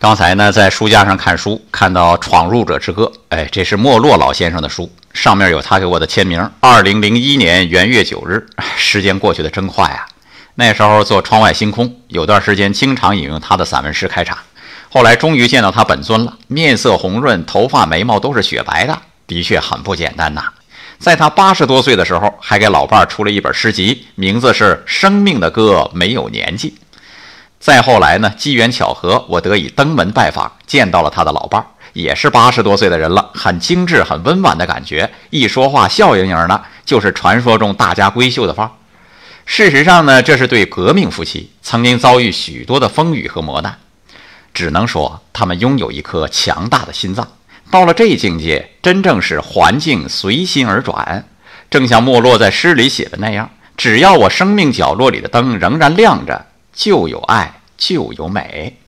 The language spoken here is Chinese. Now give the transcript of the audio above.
刚才呢，在书架上看书，看到《闯入者之歌》，哎，这是莫洛老先生的书，上面有他给我的签名。二零零一年元月九日，时间过去的真快啊！那时候做《窗外星空》，有段时间经常引用他的散文诗开场。后来终于见到他本尊了，面色红润，头发眉毛都是雪白的，的确很不简单呐。在他八十多岁的时候，还给老伴儿出了一本诗集，名字是《生命的歌没有年纪》。再后来呢，机缘巧合，我得以登门拜访，见到了他的老伴儿，也是八十多岁的人了，很精致，很温婉的感觉，一说话笑盈盈的，就是传说中大家闺秀的范儿。事实上呢，这是对革命夫妻，曾经遭遇许多的风雨和磨难，只能说他们拥有一颗强大的心脏。到了这境界，真正是环境随心而转，正像莫洛在诗里写的那样：只要我生命角落里的灯仍然亮着。就有爱，就有美。